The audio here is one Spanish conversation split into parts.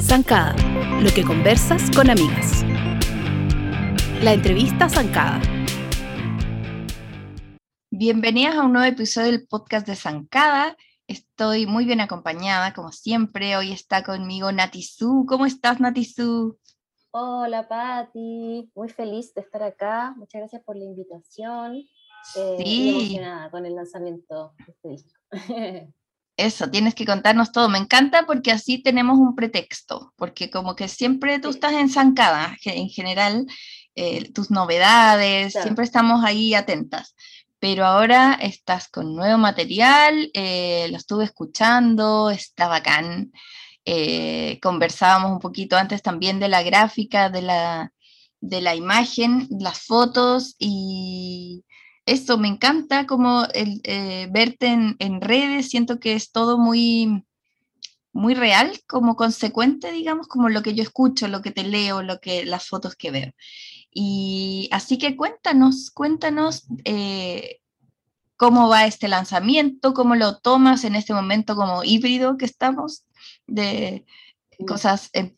Zancada, lo que conversas con amigas. La entrevista Zancada. Bienvenidas a un nuevo episodio del podcast de Zancada. Estoy muy bien acompañada, como siempre. Hoy está conmigo Natizú. ¿Cómo estás, Natizú? Hola, Patti. Muy feliz de estar acá. Muchas gracias por la invitación. Eh, Sí. emocionada con el lanzamiento de este disco. Eso, tienes que contarnos todo. Me encanta porque así tenemos un pretexto, porque como que siempre tú estás en Zancada, ge- en general, eh, tus novedades, Claro. siempre estamos ahí atentas. Pero ahora estás con nuevo material, eh, lo estuve escuchando, está bacán. Eh, conversábamos un poquito antes también de la gráfica, de la, de la imagen, las fotos y eso me encanta como el, eh, verte en, en redes, siento que es todo muy, muy real, como consecuente, digamos, como lo que yo escucho, lo que te leo, lo que, las fotos que veo. Y así que cuéntanos, cuéntanos eh, cómo va este lanzamiento, cómo lo tomas en este momento como híbrido que estamos, de cosas eh,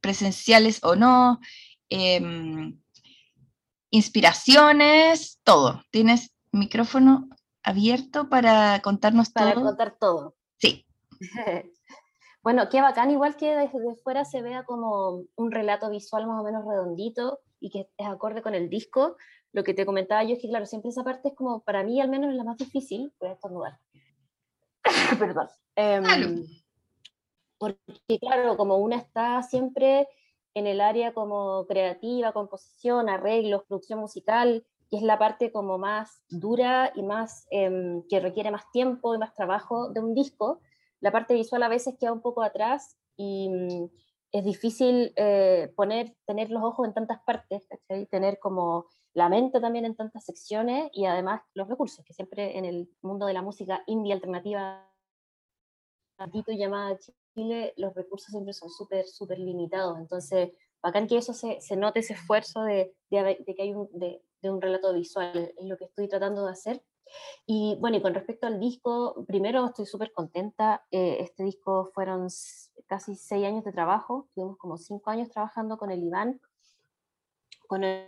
presenciales o no, em, inspiraciones, todo. ¿Tienes micrófono abierto para contarnos Para todo? contar todo. Sí, Bueno, qué bacán, igual que desde fuera se vea como un relato visual más o menos redondito y que es acorde con el disco. Lo que te comentaba yo es que, claro, siempre esa parte es como, para mí al menos es la más difícil, voy a estornudar. Perdón. Em, porque, claro, como una está siempre en el área como creativa, composición, arreglos, producción musical, que es la parte como más dura y más, em, que requiere más tiempo y más trabajo de un disco, la parte visual a veces queda un poco atrás y mm, es difícil eh, poner, tener los ojos en tantas partes, tener como la mente también en tantas secciones y además los recursos, que siempre en el mundo de la música indie alternativa llamada Chile, los recursos siempre son súper, súper limitados. Entonces, bacán que eso se, se note ese esfuerzo de, de, de que hay un, de, de un relato visual, es lo que estoy tratando de hacer. Y bueno, y con respecto al disco, primero estoy súper contenta. eh, este disco fueron casi seis años de trabajo, tuvimos como cinco años trabajando con el Iván, con el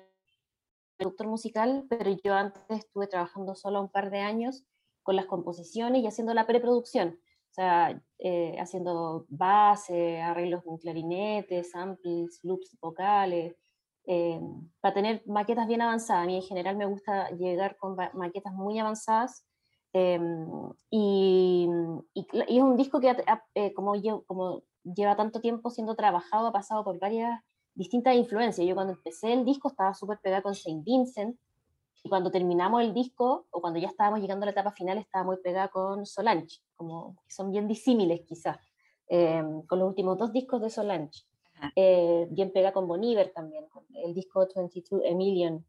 productor musical, pero yo antes estuve trabajando solo un par de años con las composiciones y haciendo la preproducción. O sea, eh, haciendo base, arreglos con clarinetes, samples, loops vocales, eh, para tener maquetas bien avanzadas. A mí en general me gusta llegar con maquetas muy avanzadas. eh, y, y y es un disco que eh, como, lle- como lleva tanto tiempo siendo trabajado, ha pasado por varias distintas influencias. Yo cuando empecé el disco estaba súper pegada con Saint Vincent, y cuando terminamos el disco, o cuando ya estábamos llegando a la etapa final, estaba muy pegada con Solange, como que son bien disímiles quizás, eh, con los últimos dos discos de Solange. Eh, bien pegada con Bon Iver también, con el disco 22 A Million.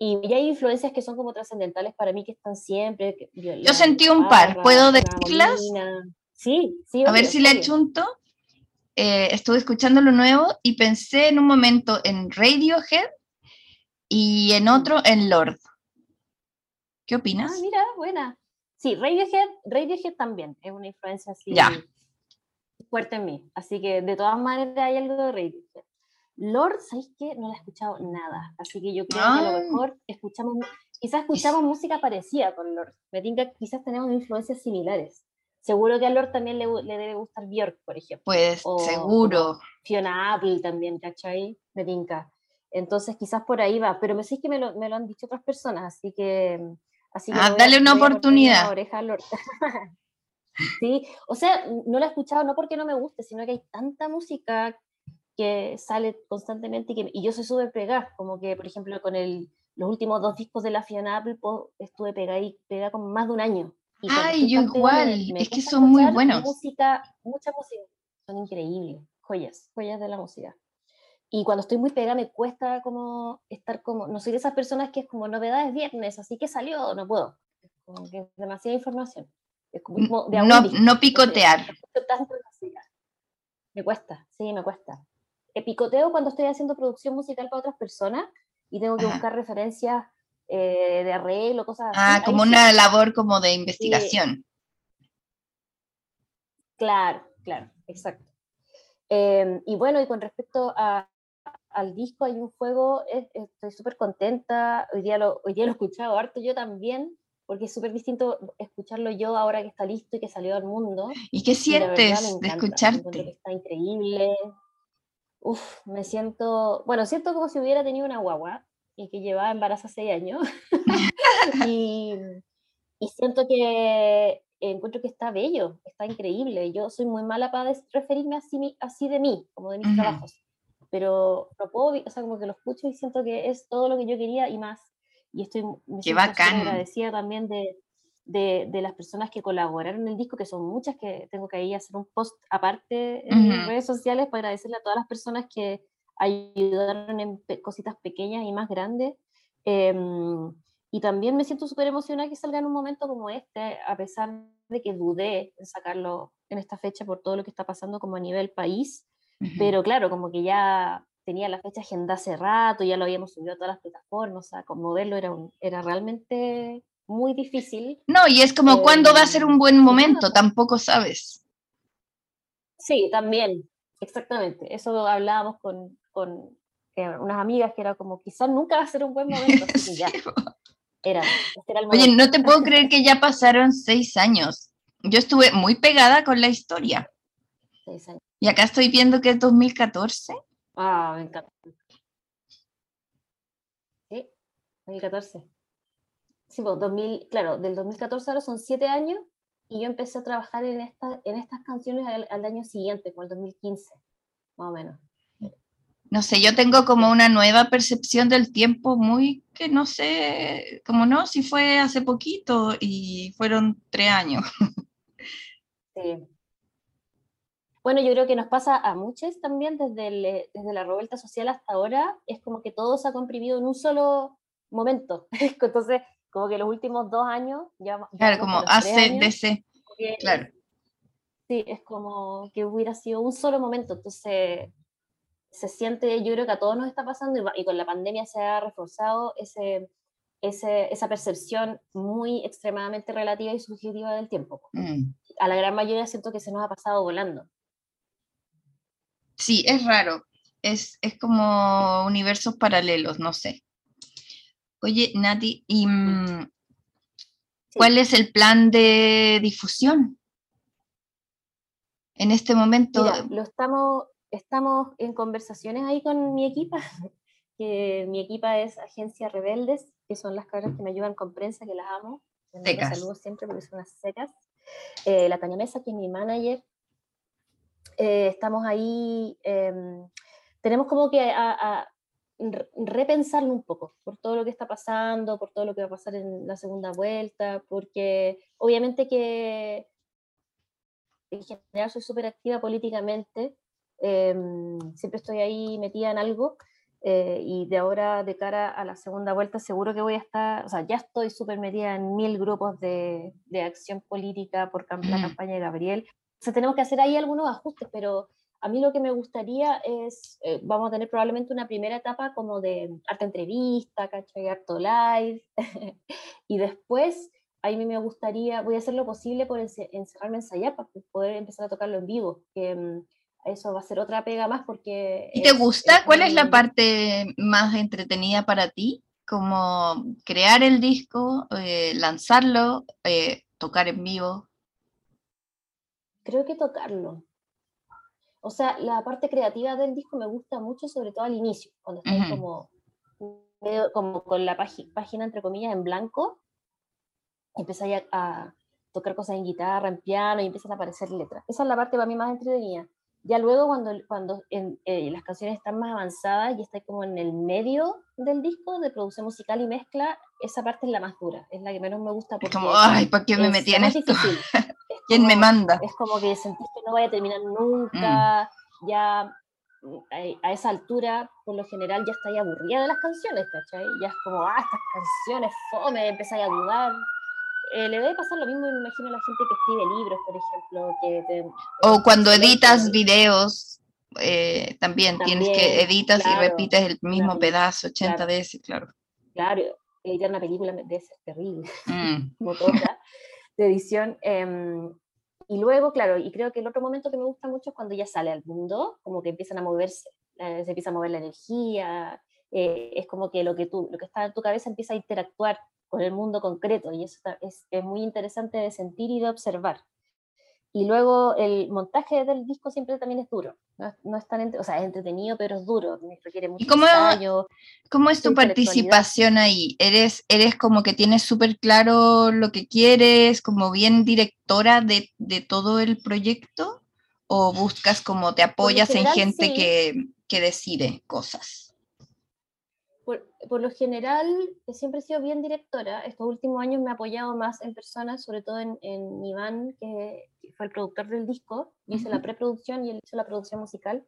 Y ya hay influencias que son como trascendentales para mí, que están siempre. que- Yo sentí un par, ¿puedo decirlas? Sí, sí. a ver obvio, si le obvio. achunto. Eh, estuve escuchando lo nuevo y pensé en un momento en Radiohead y en Mm. otro en Lord. ¿Qué opinas? Ah, mira, buena. Sí, Radiohead, Radiohead también es una influencia así Ya. fuerte en mí. Así que de todas maneras hay algo de Radiohead. Lord, ¿sabéis qué? No la he escuchado nada. Así que yo creo que a Ah. lo mejor escuchamos, quizás escuchamos música parecida con Lord. Me tinca quizás tenemos influencias similares. Seguro que a Lord también le, le debe gustar Björk, por ejemplo. Pues o seguro. Fiona Apple también, ¿cachai? Me tinca. Entonces quizás por ahí va, pero me sé que me lo, me lo han dicho otras personas, así que... Así que Ah, a- dale una oportunidad. oreja sí, o sea, no la he escuchado no porque no me guste, sino que hay tanta música que sale constantemente y, que, y yo soy súper pegada, como que, por ejemplo, con el, los últimos dos discos de la Fiona Apple estuve pegada y pegada como más de un año. Y Ay, estoy yo me- igual, me es que son muy buenos. Música, mucha música, son increíbles, joyas, joyas de la música. Y cuando estoy muy pegada me cuesta como estar como, no soy de esas personas que es como novedades viernes, así que salió, no puedo. Es como que es demasiada información. Es como de a No, no picotear. Me cuesta, sí, me cuesta. Eh, picoteo cuando estoy haciendo producción musical para otras personas y tengo que Ajá. buscar referencias eh, de arreglo, cosas así. Ah, como una labor como de investigación. Claro, claro, exacto. Em, y bueno, y con respecto al disco, hay un juego, estoy súper contenta, hoy día, lo, hoy día lo he escuchado harto yo también, porque es súper distinto escucharlo yo ahora que está listo y que salió al mundo. ¿Y qué sientes de escucharte? está increíble. Uf, me siento, bueno, siento como si hubiera tenido una guagua y que llevaba embarazo seis años. y, y siento que encuentro que está bello, está increíble. Yo soy muy mala para referirme así, así de mí, como de mis trabajos, pero lo puedo, o sea, como que lo escucho y siento que es todo lo que yo quería y más. Y estoy me Qué bacán. agradecida también de, de, de, las personas que colaboraron en el disco, que son muchas, que tengo que ahí hacer un post aparte en redes sociales para agradecerle a todas las personas que ayudaron en cositas pequeñas y más grandes. Em, y también me siento súper emocionada que salga en un momento como este, a pesar de que dudé en sacarlo en esta fecha por todo lo que está pasando como a nivel país, pero claro, como que ya tenía la fecha agenda hace rato, ya lo habíamos subido a todas las plataformas, o sea, como verlo era, era realmente muy difícil. No, y es como, ¿cuándo va a ser un em, buen momento? Tampoco sabes. Sí, también, exactamente. Eso hablábamos con, con eh, unas amigas que era como, quizás nunca va a ser un buen momento. Así ya. Era, este era el Oye, no te puedo creer que ya pasaron seis años. Yo estuve muy pegada con la historia. Seis años. Y acá estoy viendo que es 2014. Ah, me encanta. Sí, 2014. Sí, pues 2000, claro, del 2014 ahora son siete años y yo empecé a trabajar en, esta, en estas canciones al, año siguiente, como el 2015, más o menos. No sé, yo tengo como una nueva percepción del tiempo muy que no sé, como no, si fue hace poquito y fueron tres años. Sí. Bueno, yo creo que nos pasa a muchos también desde, desde la revuelta social hasta ahora, es como que todo se ha comprimido en un solo momento. Entonces, como que los últimos dos años ya... Claro, como ACDC, claro. Sí, es como que hubiera sido un solo momento, entonces se siente, yo creo que a todos nos está pasando y, con la pandemia se ha reforzado ese, ese, esa percepción muy extremadamente relativa y subjetiva del tiempo. Mm. A la gran mayoría siento que se nos ha pasado volando. Sí, es raro, es, es como universos paralelos, no sé. Oye, Nati, ¿y mm, cuál es el plan de difusión en este momento? lo estamos, estamos en conversaciones ahí con mi equipa, que mi equipa es Agencia Rebeldes, que son las cabras que me ayudan con prensa, que las amo. Secas. saludo siempre porque son unas secas. Eh, la Tania Mesa, que es mi manager. Eh, estamos ahí, em, tenemos como que a repensarlo un poco por todo lo que está pasando, por todo lo que va a pasar en la segunda vuelta, porque obviamente que en general soy súper activa políticamente, em, siempre estoy ahí metida en algo. Eh, y de ahora de cara a la segunda vuelta seguro que voy a estar, o sea, ya estoy súper metida en mil grupos de, de acción política por la campaña de Gabriel. O sea, tenemos que hacer ahí algunos ajustes, pero a mí lo que me gustaría es, eh, vamos a tener probablemente una primera etapa como de arte entrevista, ¿cachai? Harto live, y después a mí me gustaría, voy a hacer lo posible por encerrarme a ensayar para poder empezar a tocarlo en vivo, que mm, eso va a ser otra pega más porque... ¿Y te gusta? ¿Cuál es la parte más entretenida para ti? Como crear el disco, eh, lanzarlo, eh, tocar en vivo. Creo que tocarlo, o sea, la parte creativa del disco me gusta mucho, sobre todo al inicio, cuando está como, como con la página, entre comillas, en blanco, empiezas a, tocar cosas en guitarra, en piano, y empiezan a aparecer letras. Esa es la parte para mí más entretenida. Ya luego, cuando, cuando eh, las canciones están más avanzadas y está como en el medio del disco de producción musical y mezcla, esa parte es la más dura, es la que menos me gusta. Porque como, ay, ¿por qué me metí en esto? ¿Quién me manda? Es como que sentís que no vaya a terminar nunca, mm. ya mm, a esa altura, por lo general, ya estáis aburrida de las canciones, ¿cachai? Ya es como, ah, estas canciones, fome, empezáis a dudar. Eh, le debe pasar lo mismo, me imagino, a la gente que escribe libros, por ejemplo. Que o cuando editas videos, eh, también, tienes que editas y repites el mismo pedazo 80 veces, claro. Claro, editar una película debe ser terrible, mm. como toda de edición. Em, y luego, claro, y creo que el otro momento que me gusta mucho es cuando ya sale al mundo, como que empiezan a moverse, eh, se empieza a mover la energía, eh, es como que lo que, tú, lo que está en tu cabeza empieza a interactuar con el mundo concreto y eso es, es muy interesante de sentir y de observar. Y luego el montaje del disco siempre también es duro. No, es tan, o sea, es entretenido, pero es duro. Requiere mucho ¿Y cómo, ¿Cómo es tu participación ahí? ¿Eres, eres como que tienes súper claro lo que quieres, como bien directora de, de, todo el proyecto? ¿O buscas como te apoyas en gente que, que decide cosas? Por, lo general, siempre he sido bien directora. Estos últimos años me he apoyado más en personas, sobre todo en, en Iván, que, fue el productor del disco. hice la preproducción y él hizo la producción musical.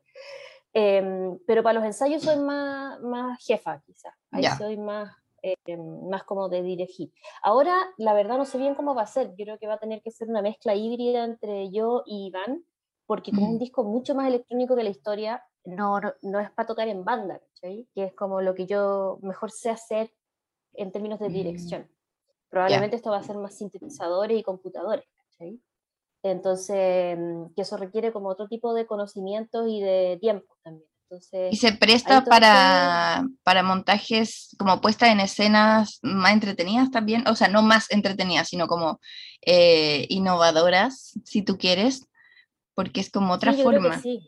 Em, pero para los ensayos soy más, más jefa, quizás. Ahí soy más, em, más como de dirigir. Ahora, la verdad, no sé bien cómo va a ser. Yo creo que va a tener que ser una mezcla híbrida entre yo y Iván, porque como un disco mucho más electrónico que la historia, no, no es para tocar en banda, que es como lo que yo mejor sé hacer en términos de mm. dirección. Probablemente esto va a ser más sintetizadores y computadores. Entonces, mm, que eso requiere como otro tipo de conocimientos y de tiempo también. Entonces, y se presta para, para montajes como puesta en escenas más entretenidas también, o sea, no más entretenidas, sino como eh, innovadoras, si tú quieres, porque es como otra forma. sí.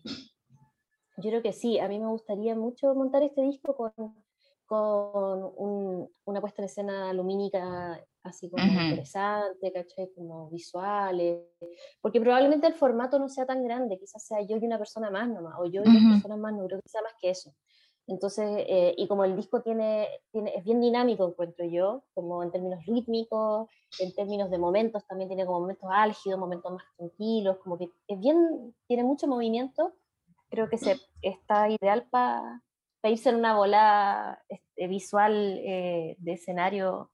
Yo creo que sí, a mí me gustaría mucho montar este disco con, con una puesta en escena lumínica así como interesante, ¿cachai? Como visuales, porque probablemente el formato no sea tan grande, quizás sea yo y una persona más nomás, o yo y una persona más, no creo que sea más que eso. Entonces, eh, y como el disco tiene, tiene, es bien dinámico, encuentro yo, como en términos rítmicos, en términos de momentos, también tiene como momentos álgidos, momentos más tranquilos, como que es bien, tiene mucho movimiento, creo que se, está ideal para irse en una bola este, visual eh, de escenario.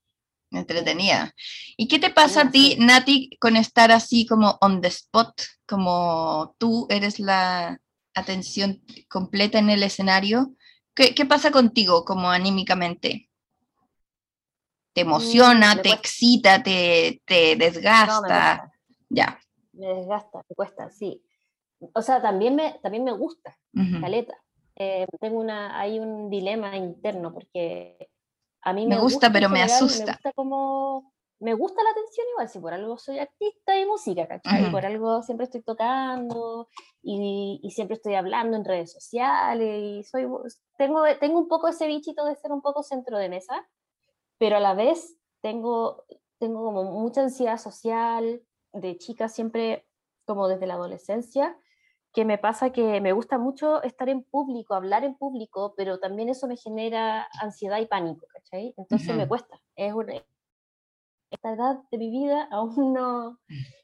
Entretenida. ¿Y qué te pasa a ti, Nati, con estar así como on the spot, como tú eres la atención completa en el escenario? ¿Qué, qué pasa contigo como anímicamente? ¿Te mm, emociona, te excita, te, te desgasta? ya. Me desgasta, me cuesta, sí o sea, también me, también me gusta, caleta. Eh, tengo una, hay un dilema interno porque a mí me, gusta, pero me asusta. Me gusta como, me gusta la atención igual, si por algo soy artista de música, ¿cachai? Por algo siempre estoy tocando y, y, siempre estoy hablando en redes sociales y soy, tengo, tengo un poco ese bichito de ser un poco centro de mesa, pero a la vez tengo, tengo como mucha ansiedad social, de chica siempre como desde la adolescencia, que me pasa que me gusta mucho estar en público, hablar en público, pero también eso me genera ansiedad y pánico, ¿cachai? Entonces me cuesta. Es una, esta edad de mi vida aún no,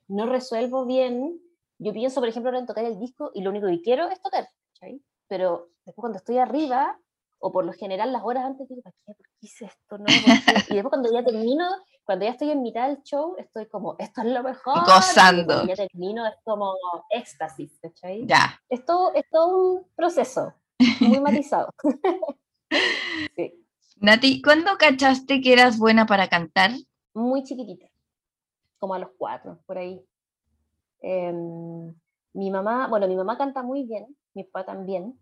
no resuelvo bien. Yo pienso, por ejemplo, en tocar el disco y lo único que quiero es tocar, ¿cachai? Pero después cuando estoy arriba, o por lo general las horas antes digo, ¿para qué? ¿Por qué hice esto? No? Y después cuando ya termino, cuando ya estoy en mitad del show, estoy como, esto es lo mejor. Gozando. Y ya termino, es como éxtasis, ¿cachai? Ya. Es todo, es todo un proceso muy matizado. sí. Nati, ¿cuándo cachaste que eras buena para cantar? Muy chiquitita, como a los cuatro, por ahí. Em, mi mamá, bueno, mi mamá canta muy bien, mi papá también,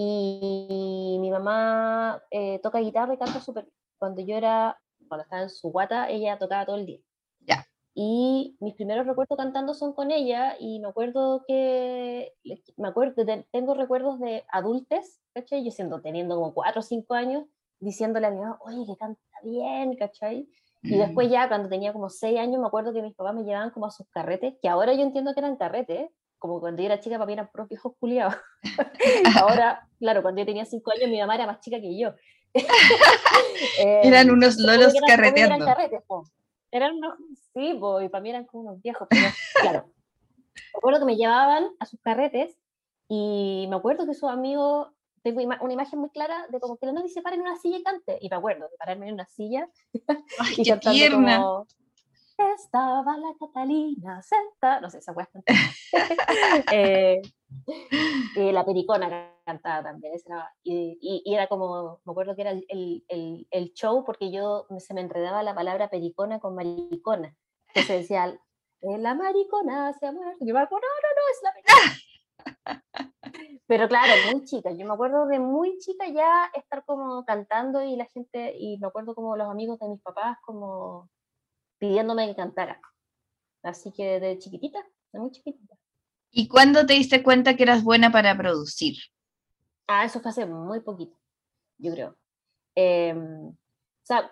y mi mamá eh, toca guitarra y canta súper Cuando yo era cuando estaba en su guata, ella tocaba todo el día. Ya. Y mis primeros recuerdos cantando son con ella y me acuerdo que, me acuerdo, tengo recuerdos de adultos, ¿cachai? Yo siendo, teniendo como cuatro o cinco años, diciéndole a mi mamá, oye, que canta bien, ¿cachai? Y mm. después ya, cuando tenía como seis años, me acuerdo que mis papás me llevaban como a sus carretes, que ahora yo entiendo que eran carretes, como cuando yo era chica, para mí eran propios viejos culiados. ahora, claro, cuando yo tenía cinco años, mi mamá era más chica que yo. eran unos lolos carreteando. Eran carretes, Eran unos, sí, y para mí eran como unos viejos, pero claro. Me acuerdo que me llevaban a sus carretes y me acuerdo que sus amigos, tengo una imagen muy clara de como que la nadie se para en una silla y cante. Y me acuerdo de pararme en una silla Ay, y qué tierna. Como, estaba la Catalina sentada, no sé, esa cuesta. eh, la Pericona cantaba también, y, era como, me acuerdo que era el, el, el, show porque yo se me enredaba la palabra Pericona con maricona. Entonces decía, la maricona se ha. Yo me acuerdo, no, no, no, es la Pericona. Pero claro, muy chica. Yo me acuerdo de muy chica ya estar como cantando y la gente, y me acuerdo como los amigos de mis papás como pidiéndome que cantara. Así que de chiquitita, de muy chiquitita. ¿Y cuándo te diste cuenta que eras buena para producir? Ah, eso fue hace muy poquito, yo creo. Em, o sea,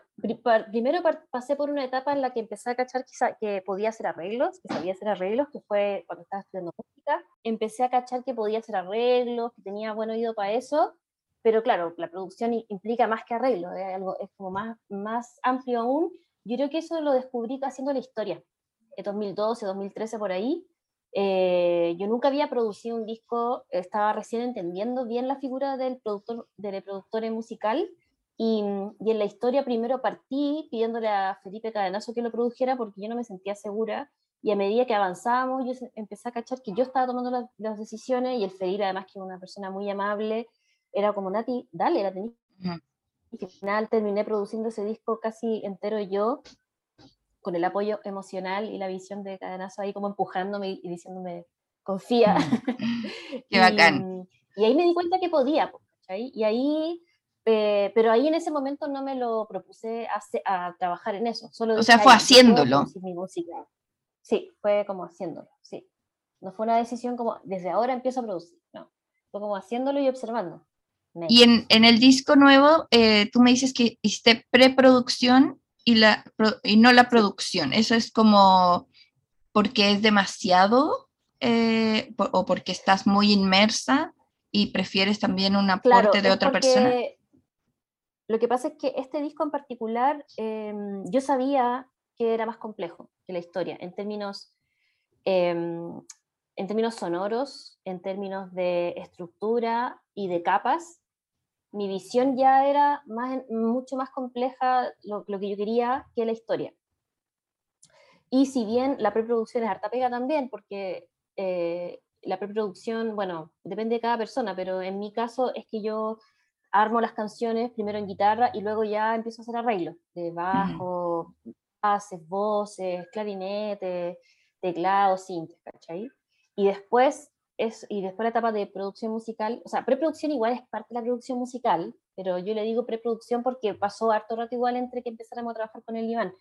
primero pasé por una etapa en la que empecé a cachar que podía hacer arreglos, que sabía hacer arreglos, que fue cuando estaba estudiando música. Empecé a cachar que podía hacer arreglos, que tenía buen oído para eso, pero claro, la producción implica más que arreglos, es, algo, es como más, más amplio aún. Yo creo que eso lo descubrí haciendo la historia, en 2012, 2013 por ahí. Eh, yo nunca había producido un disco, estaba recién entendiendo bien la figura del productor, del productor musical, y, y, en la historia primero partí pidiéndole a Felipe Cadenazo que lo produjera porque yo no me sentía segura y a medida que avanzábamos yo empecé a cachar que yo estaba tomando las, decisiones y el Felipe además que es una persona muy amable era como Nati, dale, la tenía. Y al final terminé produciendo ese disco casi entero yo con el apoyo emocional y la visión de Cadenazo ahí como empujándome y diciéndome confía. Qué bacán. Y, ahí me di cuenta que podía, Y ahí eh, pero ahí en ese momento no me lo propuse a, a trabajar en eso. Solo o sea, fue haciéndolo. Mi música. Sí, fue como haciéndolo, sí. No fue una decisión como, desde ahora empiezo a producir, no. Fue como haciéndolo y observando. Y en, en, el disco nuevo, eh, tú me dices que hiciste preproducción y, la, y no la producción. Eso es como porque es demasiado eh, o porque estás muy inmersa y prefieres también un aporte de otra persona. Lo que pasa es que este disco en particular, em, yo sabía que era más complejo que la historia, en términos, em, en términos sonoros, en términos de estructura y de capas. Mi visión ya era más, mucho más compleja lo, lo que yo quería que la historia. Y si bien la preproducción es harta pega también, porque eh, la preproducción, bueno, depende de cada persona, pero en mi caso es que yo armo las canciones primero en guitarra y luego ya empiezo a hacer arreglos de bajo, bases, voces, clarinete, teclado, sintes, ¿cachai? Y después, es, y después la etapa de producción musical, o sea, preproducción igual es parte de la producción musical, pero yo le digo preproducción porque pasó harto rato igual entre que empezáramos a trabajar con el Iván.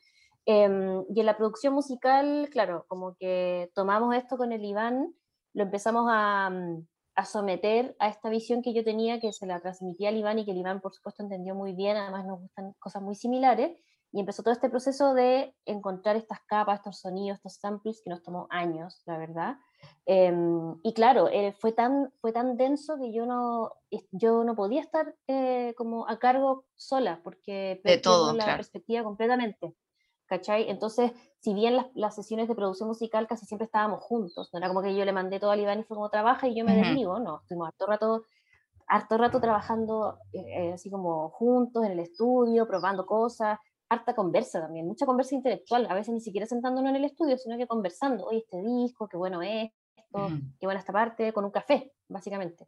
Em, y en la producción musical, claro, como que tomamos esto con el Iván, lo empezamos a, mm, a someter a esta visión que yo tenía, que se la transmitía al Iván y que el Iván, por supuesto, entendió muy bien, además nos gustan cosas muy similares, y empezó todo este proceso de encontrar estas capas, estos sonidos, estos samples, que nos tomó años, la verdad. Em, y claro, eh, fue, tan, fue tan denso que yo no, yo no podía estar eh, como a cargo sola, porque de todo, la perspectiva completamente. ¿Cachai? Entonces, si bien las, sesiones de producción musical casi siempre estábamos juntos, no era como que yo le mandé todo al Iván y fue como trabaja y yo me desligo, no, estuvimos harto rato, harto rato trabajando eh, eh, así como juntos en el estudio, probando cosas, harta conversa también, mucha conversa intelectual, a veces ni siquiera sentándonos en el estudio, sino que conversando, oye, este disco, qué bueno es esto, qué buena esta parte, con un café, básicamente.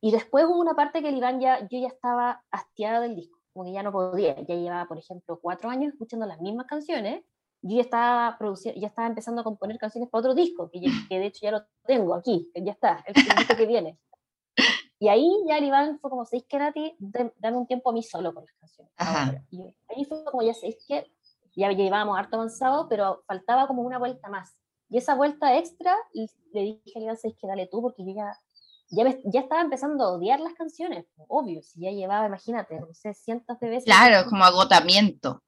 Y después hubo una parte que el Iván ya, yo ya estaba hastiada del disco, como que ya no podía, ya llevaba, por ejemplo, cuatro años escuchando las mismas canciones, yo ya estaba, produciendo, ya estaba empezando a componer canciones para otro disco, que, que de hecho ya lo tengo aquí, ya está, el, disco que viene. Y ahí ya el Iván fue como, ¿sabéis que Nati? Dame un tiempo a mí solo con las canciones. Y ahí fue como, ya sabéis que ya llevábamos harto avanzado, pero faltaba como una vuelta más. Y esa vuelta extra, y le dije a Iván, ¿sabéis que dale tú? Porque yo ya, ya, ya, estaba empezando a odiar las canciones, obvio, si ya llevaba, imagínate, no sé, cientos de veces. Claro, como agotamiento.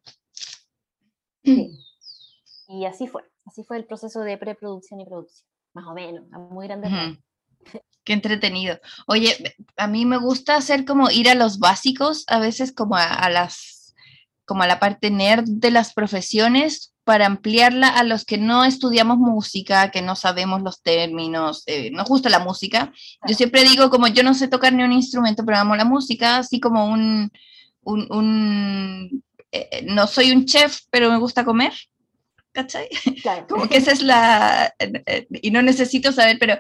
Sí. Y así fue, así fue el proceso de preproducción y producción, más o menos, a muy grande. Qué entretenido. Oye, a mí me gusta hacer como ir a los básicos, a veces como a, las, como a la parte nerd de las profesiones para ampliarla a los que no estudiamos música, que no sabemos los términos, eh, nos gusta la música. Yo siempre digo como yo no sé tocar ni un instrumento, pero amo la música, así como un, un, un eh, no soy un chef, pero me gusta comer. ¿cachai? Claro. Como que esa es la... Y no necesito saber, pero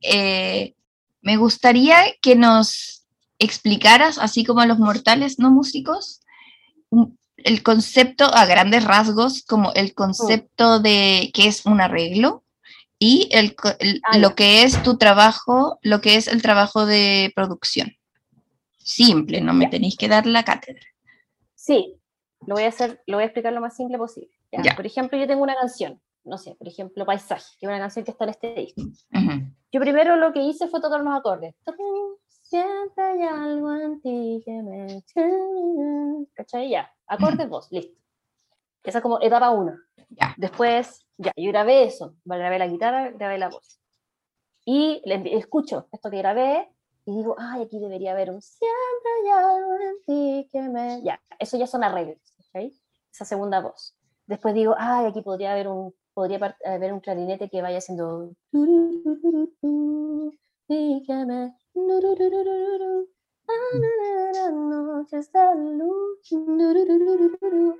eh, me gustaría que nos explicaras, así como a los mortales no músicos, un- el concepto a grandes rasgos, como el concepto de qué es un arreglo y el, Ah, lo que es tu trabajo, lo que es el trabajo de producción. Simple, no me tenéis que dar la cátedra. Sí, lo voy a hacer, lo voy a explicar lo más simple posible. Ya, Ya. Por ejemplo, yo tengo una canción, no sé, por ejemplo, Paisaje, que es una canción que está en este disco. Ujú. Yo primero lo que hice fue tocar unos acordes. Siempre hay algo en ti que me... ¿Cachai? Ya. Acordes, voz, listo. Esa es como etapa uno. Ya. Después, ya, yo grabé eso. Grabé la guitarra, grabé la voz. Y le escucho esto que grabé y digo, ay, aquí debería haber un siempre hay algo en ti que me... Ya, eso ya son arreglos, ¿cachai? Esa segunda voz. Después digo, ay, aquí podría haber un, podría haber un clarinete que vaya haciendo...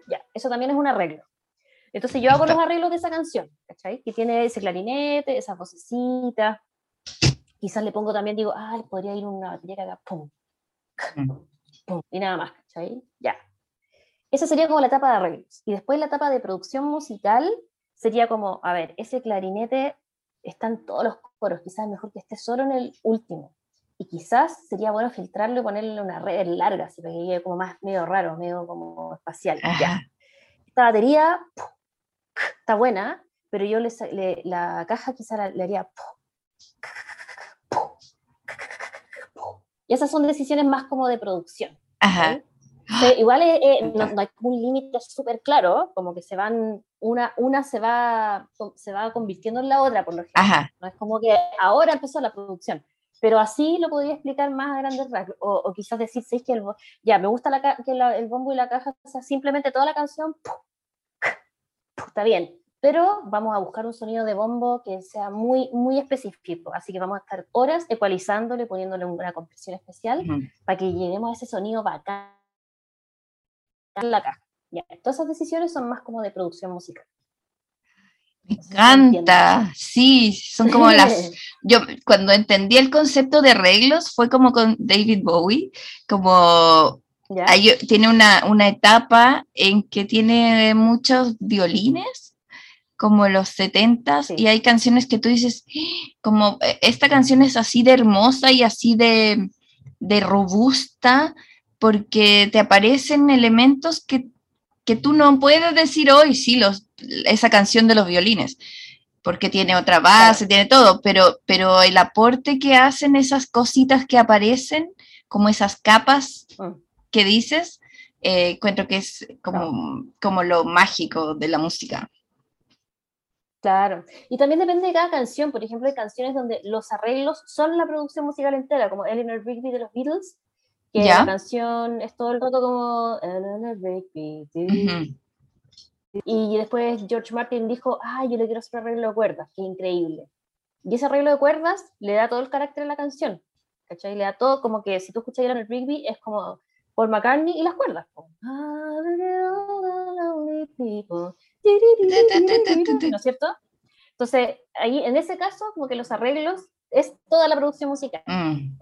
Ya, eso también es un arreglo. Entonces yo hago los arreglos de esa canción, ¿cachai? Que tiene ese clarinete, esas vocecitas. Quizás le pongo también, digo, ah, podría ir una batería que haga pum, Mm. pum, y nada más, ¿cachai? Ya. Esa sería como la etapa de arreglos. Y después la etapa de producción musical sería como, a ver, ese clarinete está en todos los coros, quizás mejor que esté solo en el último. Y quizás sería bueno filtrarlo y ponerle una red larga, así para que quede como más medio raro, medio como espacial. Ya. Esta batería está buena, pero yo le, le- la caja quizás la- le haría... Y esas son decisiones más como de producción. Ajá. igual eh, no, no hay un límite súper claro, como que se van, una, una se va, se va convirtiendo en la otra, por lo general. No es como que ahora empezó la producción. Pero así lo podría explicar más a grandes rasgos. O, o quizás decir, sí, que el, ya, me gusta la, que la- el bombo y la caja, o sea, simplemente toda la canción, ¡pum! ¡pum! está bien. Pero vamos a buscar un sonido de bombo que sea muy, muy específico. Así que vamos a estar horas ecualizándole, poniéndole una compresión especial Ujú. para que lleguemos a ese sonido bacán en la caja. Ya, todas esas decisiones son más como de producción musical. Me No sé si me entiendes. encanta. Sí, son como las yo cuando entendí el concepto de arreglos fue como con David Bowie, como ¿Ya? hay- tiene una, una etapa en que tiene muchos violines, como los 70 Sí. y hay canciones que tú dices, "Ah", como "Eh, esta canción es así de hermosa y así de, de robusta, porque te aparecen elementos que, que tú no puedes decir hoy, sí, los, esa canción de los violines porque tiene otra base, tiene todo, pero, pero el aporte que hacen esas cositas que aparecen, como esas capas Mm. que dices, eh, encuentro que es como, como lo mágico de la música. Claro. Y también depende de cada canción. Por ejemplo, hay canciones donde los arreglos son la producción musical entera, como Eleanor Rigby de los Beatles, que Ya. la canción es todo el rato como. Y después George Martin dijo, ah, yo le quiero hacer un arreglo de cuerdas, qué increíble. Y ese arreglo de cuerdas le da todo el carácter a la canción. ¿Cachai? Le da todo como que si tú escuchas Eleanor Rigby es como Paul McCartney y las cuerdas. ¿No es cierto? Entonces, ahí en ese caso, como que los arreglos es toda la producción musical. Mm.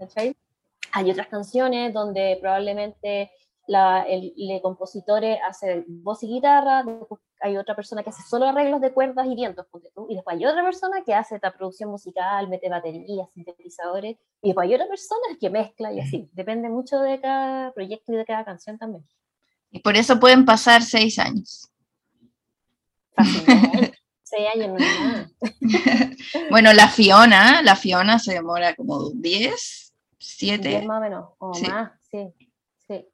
Hay otras canciones donde probablemente la, el, el compositor hace voz y guitarra, después hay otra persona que hace solo arreglos de cuerdas y vientos, y después hay otra persona que hace esta producción musical, mete baterías, sintetizadores, y después hay otra persona que mezcla y así. Depende mucho de cada proyecto y de cada canción también. Y por eso pueden pasar seis años. Fácilmente. Seis años no es nada. Bueno, la Fiona, la Fiona se demora como 10, Diez 7. más o menos, o Sí. más, sí. sí.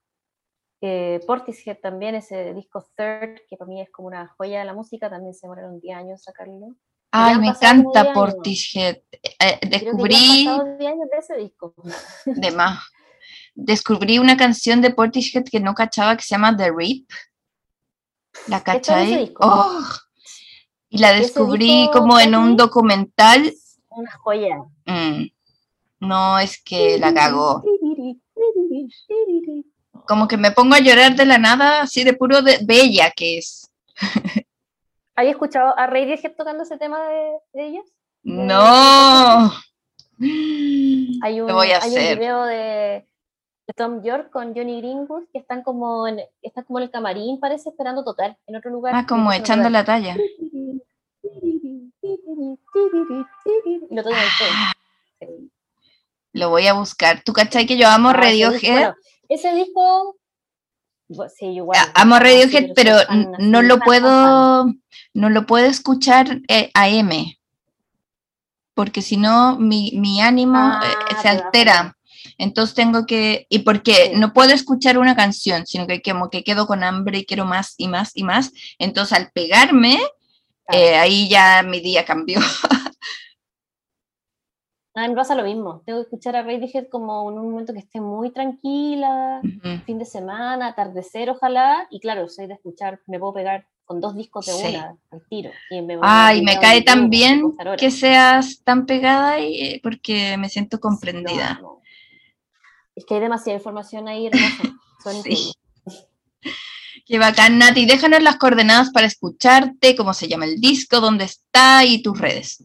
Eh, Portishead también, ese disco Third, que para mí es como una joya de la música, también se demoraron 10 años sacarlo. Ay, me encanta 10 años. Portishead. Eh, Creo que ya descubrí pasado 10 años de ese disco. de más. Descubrí una canción de Portishead que no cachaba que se llama The Rip. ¿La cachai? Oh, y la descubrí como en un documental. Una joya. Mm, no es que la cagó. Como que me pongo a llorar de la nada, así de puro de bella que es. ¿Hay escuchado a Radiohead tocando ese tema de, de ellos? No. Hay un, voy a hay un video de, de Tom York con Johnny Greenwood que están como en, están como en el camarín, parece, esperando tocar en otro lugar. Ah, como echando lugar. la talla. Y lo tocan todo. Lo voy a buscar. ¿Tú cachai que yo amo Ah, ese Radiohead? bueno, ese disco. sí, igual. A- Amo Ah, sí, Radiohead, pero fan, no lo fan, puedo, no lo puedo escuchar eh, AM, porque si no mi, mi ánimo Ah, eh, se altera. Entonces tengo que, y porque Sí. no puedo escuchar una canción, sino que como que quedo con hambre y quiero más y más y más. Entonces al pegarme, Claro. eh, ahí ya mi día cambió. A mí me pasa lo mismo. Tengo que escuchar a Radiohead como en un momento que esté muy tranquila, fin de semana, atardecer, ojalá. Y claro, soy de escuchar, me puedo pegar con dos discos de Sí. una al tiro. Y me Ay, me cae tan bien que seas tan pegada y, eh, porque me siento comprendida. No, no. Es que hay demasiada información ahí, hermosa. Son Sí. Qué bacán, Nati. Déjanos las coordenadas para escucharte, cómo se llama el disco, dónde está y tus redes.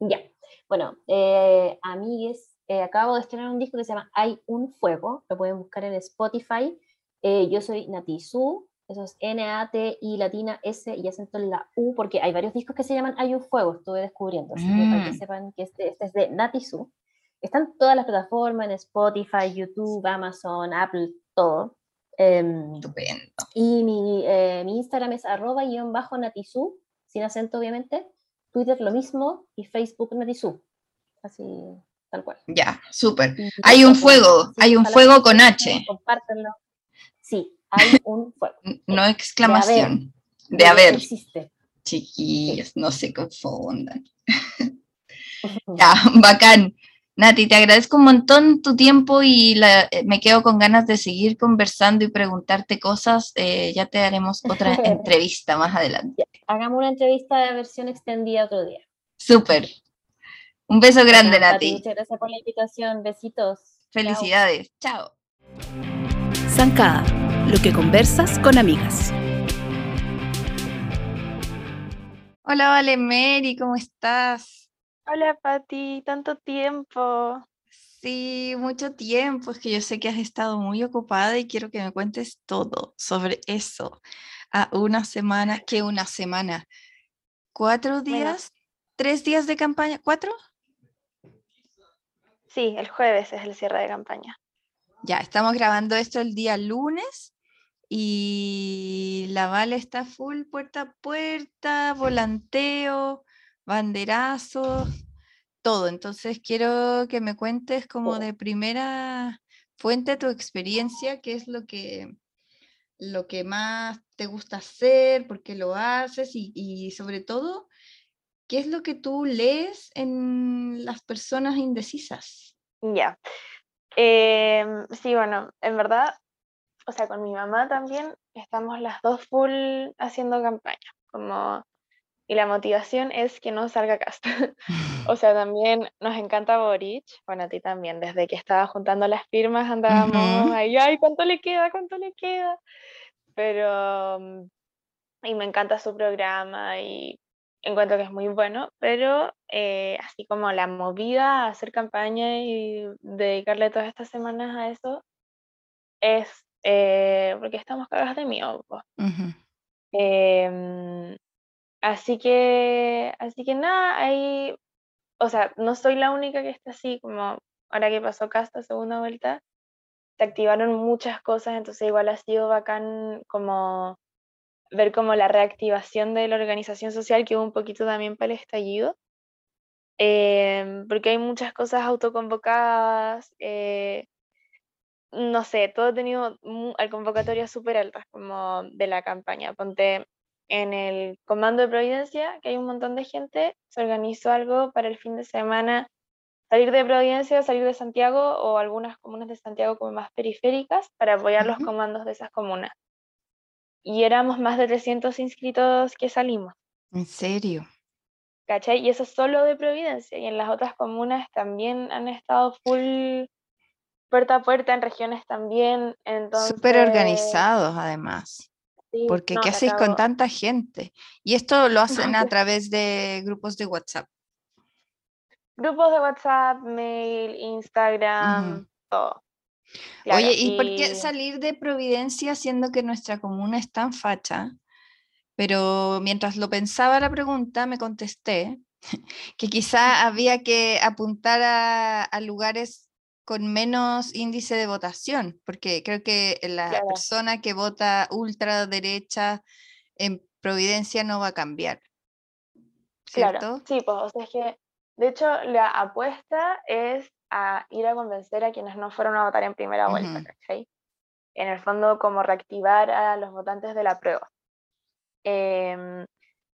Ya. Bueno, eh, amigues, eh, acabo de estrenar un disco que se llama Hay un Fuego. Lo pueden buscar en Spotify. Eh, yo soy Natizu. Eso es N-A-T-I latina S y acento en la U, porque hay varios discos que se llaman Hay un Fuego, estuve descubriendo. Así que para que Mm. sepan que este, este es de Natizu. Están todas las plataformas, en Spotify, YouTube, Amazon, Apple, todo. Em, Estupendo. y mi, eh, mi Instagram es arroba guion bajo natizu, sin acento obviamente. Twitter lo mismo y Facebook natizu. Así, tal cual. Ya, súper. Hay un fuego, hay un fuego con H. Compártanlo. Sí, hay un fuego. No exclamación. De haber. Existe. Chiquillos, no se confundan. Ya, bacán. Nati, te agradezco un montón tu tiempo y la- eh, me quedo con ganas de seguir conversando y preguntarte cosas. Eh, ya te haremos otra entrevista más adelante. Hagamos una entrevista de versión extendida otro día. Súper. Un beso grande, Nati. Muchas gracias por la invitación. Besitos. Felicidades. Chao. Zancada, lo que conversas con amigas. Hola, Vale Mary, ¿cómo estás? Hola Pati, tanto tiempo. Sí, mucho tiempo. Es que yo sé que has estado muy ocupada y quiero que me cuentes todo sobre eso. A una semana, ¿qué una semana? ¿Cuatro días? ¿Tres días de campaña? ¿Cuatro? Sí, el jueves es el cierre de campaña. Ya, estamos grabando esto el día lunes y la Vale está full puerta a puerta, volanteo, banderazo, todo. Entonces quiero que me cuentes como de primera fuente tu experiencia, qué es lo que, lo que más te gusta hacer, por qué lo haces y, y sobre todo, qué es lo que tú lees en las personas indecisas. Ya. Em, sí, bueno, en verdad, o sea, con mi mamá también estamos las dos full haciendo campaña, como, y la motivación es que no salga casta. O sea, también nos encanta Boric, bueno, a ti también, desde que estaba juntando las firmas andábamos Ujú. ahí, ay, ¿cuánto le queda? ¿Cuánto le queda? Pero, mm, y me encanta su programa y encuentro que es muy bueno, pero eh, así como la movida a hacer campaña y dedicarle todas estas semanas a eso, es eh, porque estamos cagadas de miedo. po. Ujú. Em, así que, así que nada, ahí, o sea, no soy la única que está así, como ahora que pasó Casta segunda vuelta, se activaron muchas cosas, entonces igual ha sido bacán como ver como la reactivación de la organización social que hubo un poquito también para el estallido. Em, porque hay muchas cosas autoconvocadas, eh, no sé, todo ha tenido al convocatorias súper altas como de la campaña. Ponte en el Comando de Providencia, que hay un montón de gente, se organizó algo para el fin de semana, salir de Providencia, salir de Santiago o algunas comunas de Santiago como más periféricas para apoyar los comandos de esas comunas. Y éramos más de 300 inscritos que salimos. ¿En serio? ¿cachai? Y eso es solo de Providencia, y en las otras comunas también han estado full puerta a puerta, en regiones también, entonces... Súper organizados, además. Sí, Porque no, ¿qué hacéis con tanta gente? Y esto lo hacen a través de grupos de WhatsApp. Grupos de WhatsApp, mail, Instagram, todo. Claro, Oye, ¿y por qué salir de Providencia siendo que nuestra comuna es tan facha? Pero mientras lo pensaba la pregunta, me contesté que quizá había que apuntar a, a lugares con menos índice de votación, porque creo que la Claro. persona que vota ultraderecha en Providencia no va a cambiar. ¿Cierto? Claro, sí, pues, o sea, es que, de hecho, la apuesta es a ir a convencer a quienes no fueron a votar en primera vuelta, Ujú. ¿cachai? En el fondo, como reactivar a los votantes de la prueba. Em,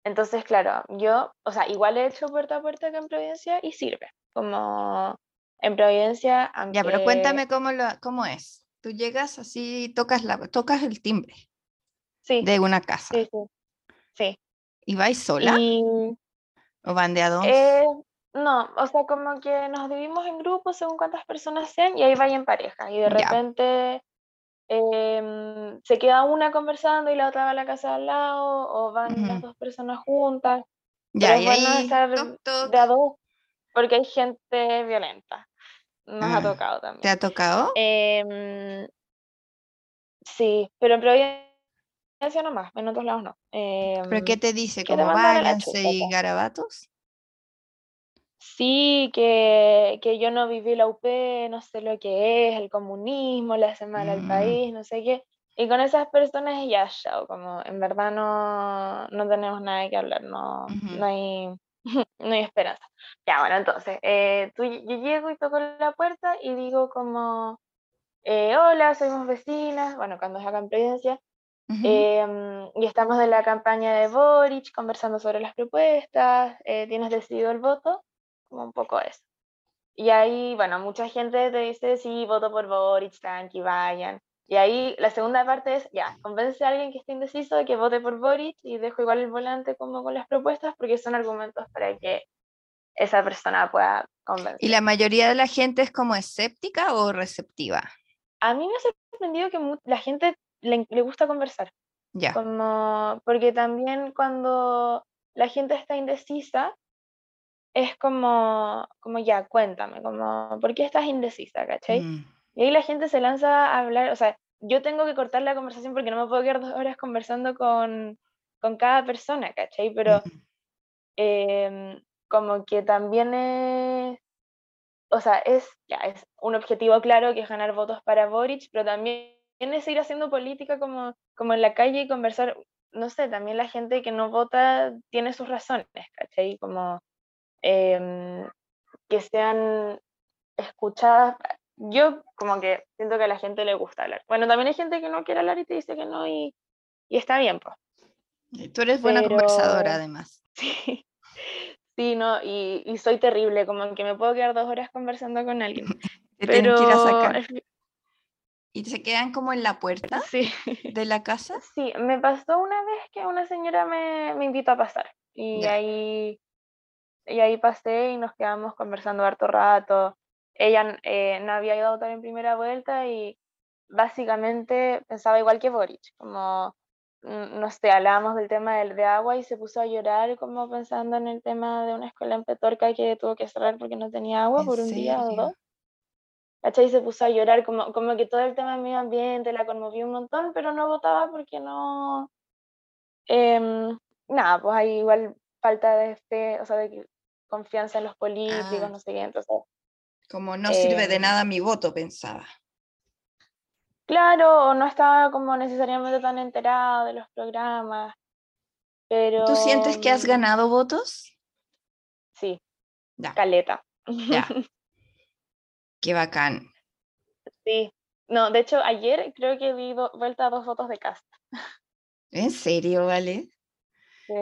entonces, claro, yo, o sea, igual he hecho puerta a puerta acá en Providencia y sirve. Como en Providencia, Ya, pero aunque- cuéntame cómo, lo, cómo es. Tú llegas así, tocas, la, tocas el timbre Sí, de una casa. sí, sí. Sí. ¿Y vais sola Y o van de a dos? Eh, no, o sea, como que nos dividimos en grupos según cuántas personas sean y ahí vayan en pareja. Y de Ya. repente em, se queda una conversando y la otra va a la casa de al lado, o van las dos personas juntas. Ya, pero y es bueno ahí estar toc, toc, de a dos, porque hay gente violenta. Nos Ah, ha tocado ¿te también. ha tocado? Em, sí, pero en Providencia nomás, en otros lados no. ¿Pero qué Em, te dice? te ¿Como la váyanse y garabatos? Sí, que, que yo no viví la UP, no sé lo que es, el comunismo, le hace mal al Mm. país, no sé qué. Y con esas personas ya, chao, como en verdad no, no tenemos nada que hablar, no, no hay, no hay esperanza. Ya, bueno, entonces, eh, tú, yo llego y toco la puerta y digo como, eh, hola, somos vecinas, bueno, cuando es acá en Providencia, Ujú. Em, y estamos de la campaña de Boric, conversando sobre las propuestas, eh, ¿tienes decidido el voto? Como un poco eso. Y ahí, bueno, mucha gente te dice, sí, voto por Boric, tranqui, vayan. Y ahí la segunda parte es, ya, convence a alguien que esté indeciso de que vote por Boric y dejo igual el volante como con las propuestas porque son argumentos para que esa persona pueda convencer. ¿Y la mayoría de la gente es como escéptica o receptiva? A mí me ha sorprendido que la gente le, le gusta conversar. Ya. Como, porque también cuando la gente está indecisa, es como, como ya, cuéntame, como, ¿por qué estás indecisa, cachai? Mm. Y ahí la gente se lanza a hablar, o sea, yo tengo que cortar la conversación porque no me puedo quedar dos horas conversando con, con cada persona, ¿cachai? Pero em, como que también es, o sea, es, ya, es un objetivo claro que es ganar votos para Boric, pero también es ir haciendo política como, como en la calle y conversar, no sé, también la gente que no vota tiene sus razones, ¿cachai? Como em, que sean escuchadas. Yo como que siento que a la gente le gusta hablar. Bueno, también hay gente que no quiere hablar y te dice que no y, y está bien, pues. Tú eres buena conversadora, Pero- además. Sí, sí, no, y, y soy terrible, como que me puedo quedar dos horas conversando con alguien. Te tienen que ir a Pero sacar. ¿Y se quedan como en la puerta sí, de la casa? sí, me pasó una vez que una señora me, me invitó a pasar y ahí, y ahí pasé y nos quedamos conversando harto rato. Ella eh, no había ido a votar en primera vuelta y básicamente pensaba igual que Boric, como, mm, no sé, hablábamos del tema del, de agua y se puso a llorar como pensando en el tema de una escuela en Petorca que tuvo que cerrar porque no tenía agua ¿En por un día o dos. ¿Cachai? Se puso a llorar, como, como que todo el tema del medio ambiente la conmovió un montón, pero no votaba porque no. em, nada, pues hay igual falta de fe, o sea, de confianza en los políticos, Ah. no sé qué. Entonces, Como no sirve de Em, nada mi voto, pensaba. claro, o no estaba como necesariamente tan enterado de los programas, pero. ¿Tú sientes que has mm, ganado votos? Sí, Ya, caleta. ya. Qué bacán. Sí. No, de hecho, ayer creo que di vuelta a dos votos de cast. ¿En serio, vale? Sí.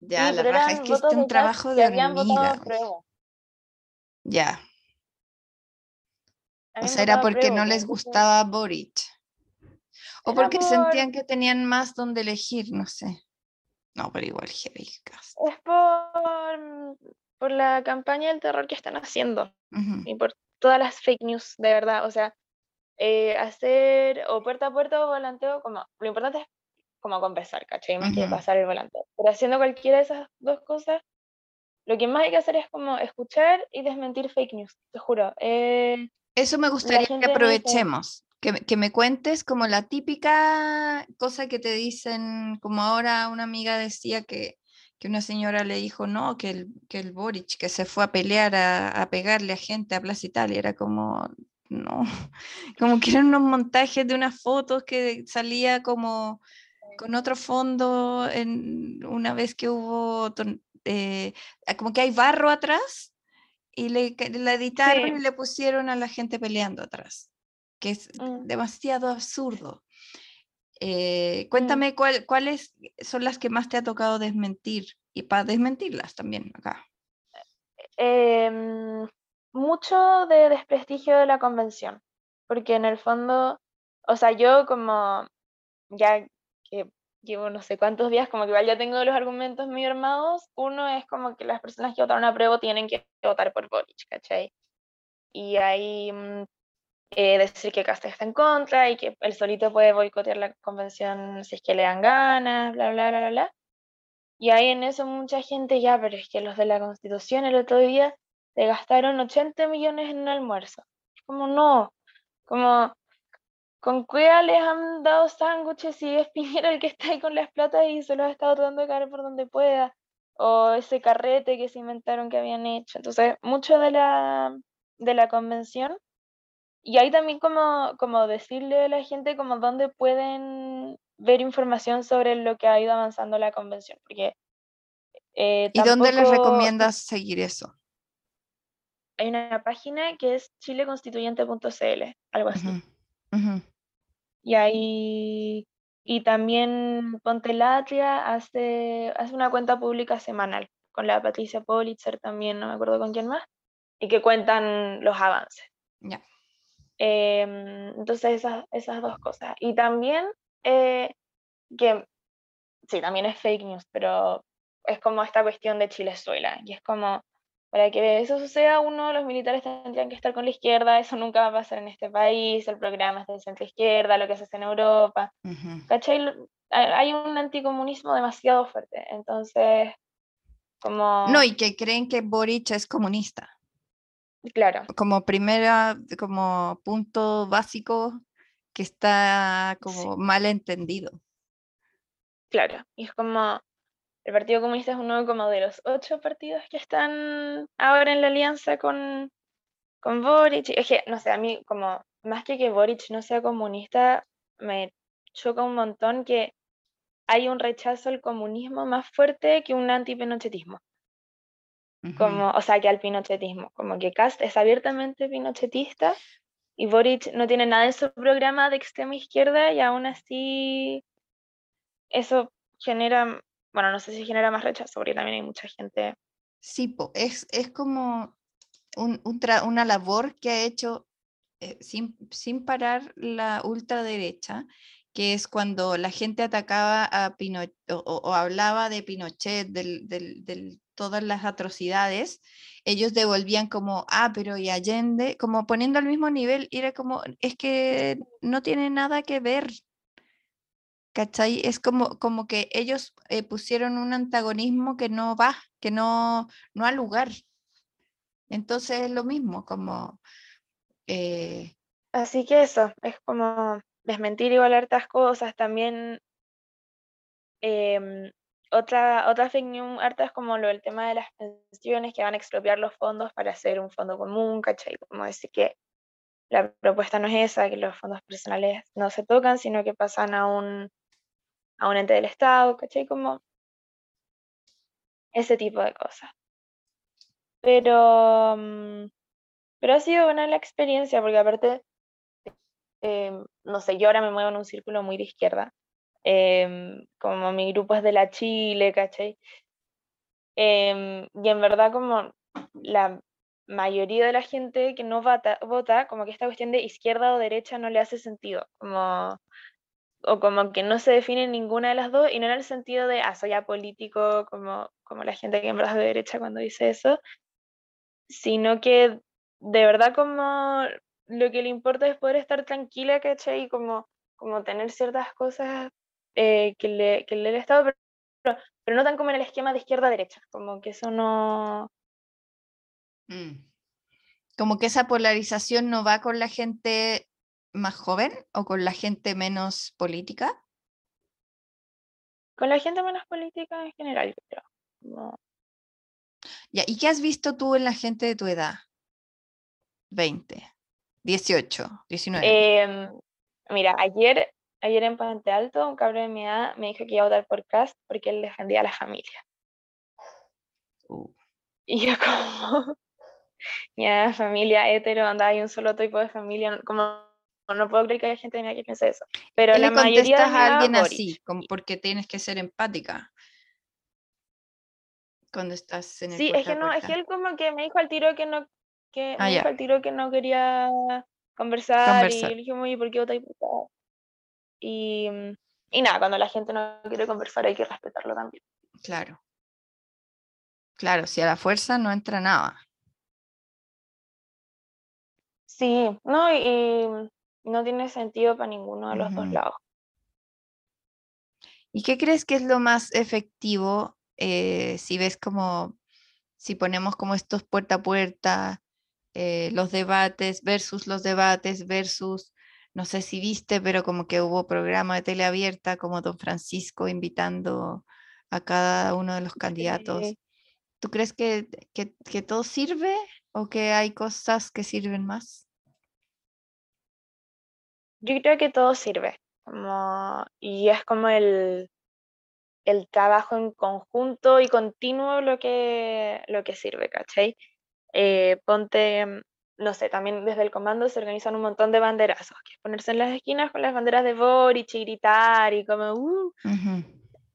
Ya, Sí, la raja es que este un trabajo de hormiga. Ya. O sea, era porque no les gustaba Boric. O porque por- sentían que tenían más donde elegir, no sé. No, pero igual heavy. Es por, por la campaña del terror que están haciendo Ujú. y por todas las fake news, de verdad. O sea, eh, hacer o puerta a puerta o volanteo, como lo importante es como conversar, ¿cachai? Más que pasar el volante. Pero haciendo cualquiera de esas dos cosas, lo que más hay que hacer es como escuchar y desmentir fake news, te juro. Eh, Eso me gustaría que aprovechemos, que, me- que me cuentes como la típica cosa que te dicen, como ahora una amiga decía que, que una señora le dijo, no, que el, que el Boric, que se fue a pelear, a, a pegarle a gente a Plaza Italia, era como, no, como que eran unos montajes de unas fotos que salía como con otro fondo en, una vez que hubo, eh, como que hay barro atrás y le, la editaron Sí. y le pusieron a la gente peleando atrás, que es Mm. demasiado absurdo. Eh, cuéntame cuál- cuáles son las que más te ha tocado desmentir y para desmentirlas también acá. em, mucho de desprestigio de la convención, porque en el fondo, o sea, yo como ya que llevo no sé cuántos días, como que igual ya tengo los argumentos muy armados, uno es como que las personas que votaron a prueba tienen que votar por Boric, ¿cachai? Y ahí mm, eh, decir que Casta está en contra y que él solito puede boicotear la convención si es que le dan ganas, bla, bla, bla, bla, bla. Y ahí en eso mucha gente ya, pero es que los de la Constitución el otro día se gastaron 80 millones en un almuerzo. Como no, como con cueva les han dado sándwiches y es Piñera el que está ahí con las platas y se los ha estado tratando de caer por donde pueda. O ese carrete que se inventaron que habían hecho. Entonces, mucho de la, de la convención. Y ahí también como, como decirle a la gente como dónde pueden ver información sobre lo que ha ido avanzando la convención. Porque eh, ¿Y dónde les recomiendas seguir eso? Hay una página que es chileconstituyente.cl, algo así. Ujú, ujú. Y ahí, y también Ponte Latria hace, hace una cuenta pública semanal con la Patricia Politzer también, no me acuerdo con quién más, y que cuentan los avances. Ya. Em, entonces esas, esas dos cosas. Y también eh, que, sí, también es fake news, pero es como esta cuestión de Chilezuela, y es como, para que eso suceda, uno, los militares tendrían que estar con la izquierda, eso nunca va a pasar en este país, el programa es de centro izquierda, lo que se hace en Europa. ¿cachai? Hay un anticomunismo demasiado fuerte, entonces, como, No, y que creen que Boric es comunista. claro, como primera, como punto básico que está como mal entendido. claro, y es como, el Partido Comunista es uno como de los ocho partidos que están ahora en la alianza con, con Boric, es que, no sé, a mí como, más que que Boric no sea comunista, me choca un montón que hay un rechazo al comunismo más fuerte que un antipinochetismo. Ujú. como, o sea, que al pinochetismo, como que Cast es abiertamente pinochetista y Boric no tiene nada en su programa de extrema izquierda y aún así eso genera, bueno, no sé si genera más rechazo, porque también hay mucha gente, Sí, es, es como un- un una labor que ha hecho eh, sin, sin parar la ultraderecha, que es cuando la gente atacaba a Pinochet o, hablaba de Pinochet, del, del- del- todas las atrocidades, ellos devolvían como, ah, pero y Allende, como poniendo al mismo nivel, y era como, es que no tiene nada que ver. ¿Cachai? Es como, como que ellos eh, pusieron un antagonismo que no va, que no, no ha lugar. Entonces es lo mismo, como eh, así que eso, es como desmentir igual hartas cosas, también em, otra, otra fake news harta es como lo del tema de las pensiones que van a expropiar los fondos para hacer un fondo común, ¿cachai? Como decir que la propuesta no es esa, que los fondos personales no se tocan, sino que pasan a un, a un ente del Estado, ¿cachai? Como ese tipo de cosas. Pero, mm, pero ha sido buena la experiencia, porque aparte, em, no sé, yo ahora me muevo en un círculo muy de izquierda, em, como mi grupo es de la Chile, ¿cachai? Em, y en verdad como la mayoría de la gente que no vota, vota, como que esta cuestión de izquierda o derecha no le hace sentido, como, o como que no se define ninguna de las dos, y no en el sentido de, ah, soy apolítico, como, como la gente que en verdad de derecha cuando dice eso, sino que de verdad como lo que le importa es poder estar tranquila, ¿cachai? Y como, como tener ciertas cosas eh, que, le, que el del Estado, pero, pero no tan como en el esquema de izquierda-derecha, como que eso no... Mm. Como que esa polarización no va con la gente más joven o con la gente menos política. Con la gente menos política en general, yo creo. como- Ya, ¿y qué has visto tú en la gente de tu edad? 20, 18, 19. Em, mira, ayer, ayer en Puente Alto, un cabrón de mi edad me dijo que iba a votar por Cast porque él defendía a la familia. Uh, Y yo como, ya, familia hetero, anda, hay un solo tipo de familia, no- como no puedo creer que haya gente que piense eso. Pero ¿Qué la le mayoría contestas a alguien así? Como porque tienes que ser empática cuando estás en el Sí, es que no, es que él como que me dijo al tiro que no, que Ah, me dijo al tiro que no quería conversar, Conversar. y le dije, oye, ¿por qué votáis por Cast?". Y, y nada, cuando la gente no quiere conversar hay que respetarlo también. Claro. Claro, si a la fuerza no entra nada. Sí, no, y no tiene sentido para ninguno de los dos lados. ¿Y qué crees que es lo más efectivo eh, si ves como, si ponemos como estos puerta a puerta, eh, los debates versus los debates versus, no sé si viste, pero como que hubo programa de tele abierta como Don Francisco invitando a cada uno de los candidatos. Sí. ¿Tú crees que, que, que todo sirve o que hay cosas que sirven más? Yo creo que todo sirve, como, y es como el, el trabajo en conjunto y continuo lo que, lo que sirve, ¿cachai? Eh, ponte, mm, no sé, también desde el comando se organizan un montón de banderazos, que es ponerse en las esquinas con las banderas de Boric y gritar y como, "Uh", Ujú.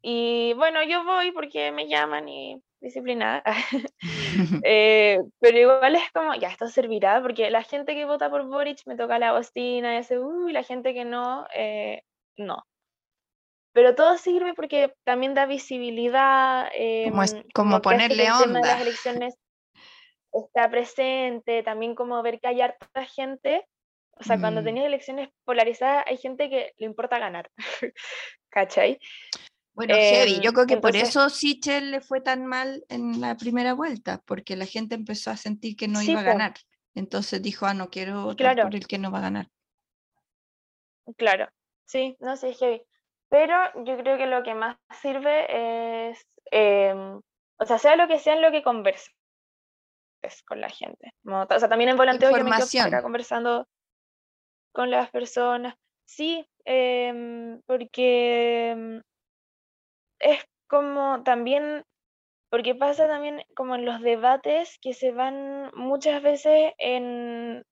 y bueno, yo voy porque me llaman y disciplinada. Eh, pero igual es como, ya, esto servirá, porque la gente que vota por Boric me toca la bocina y hace, uy, la gente que no, eh, no. Pero todo sirve porque también da visibilidad, Como, es- em, como ponerle el tema de onda. las elecciones está presente, también como ver que hay harta gente, o sea, cuando Mm. tenías elecciones polarizadas hay gente que le importa ganar, ¿cachai? Bueno, heavy. Yo Em, creo que por entonces- eso Sichel le fue tan mal en la primera vuelta, porque la gente empezó a sentir que no Sí, iba a ganar. Entonces dijo, ah, no quiero votar Claro. por el que no va a ganar. Claro, sí, no sé, es heavy. Pero yo creo que lo que más sirve es, em, o sea, sea lo que sea en lo que converses con la gente. O sea, también en volanteo yo me quedo acá conversando con las personas. Sí, em, porque es como también, porque pasa también como en los debates que se van muchas veces en,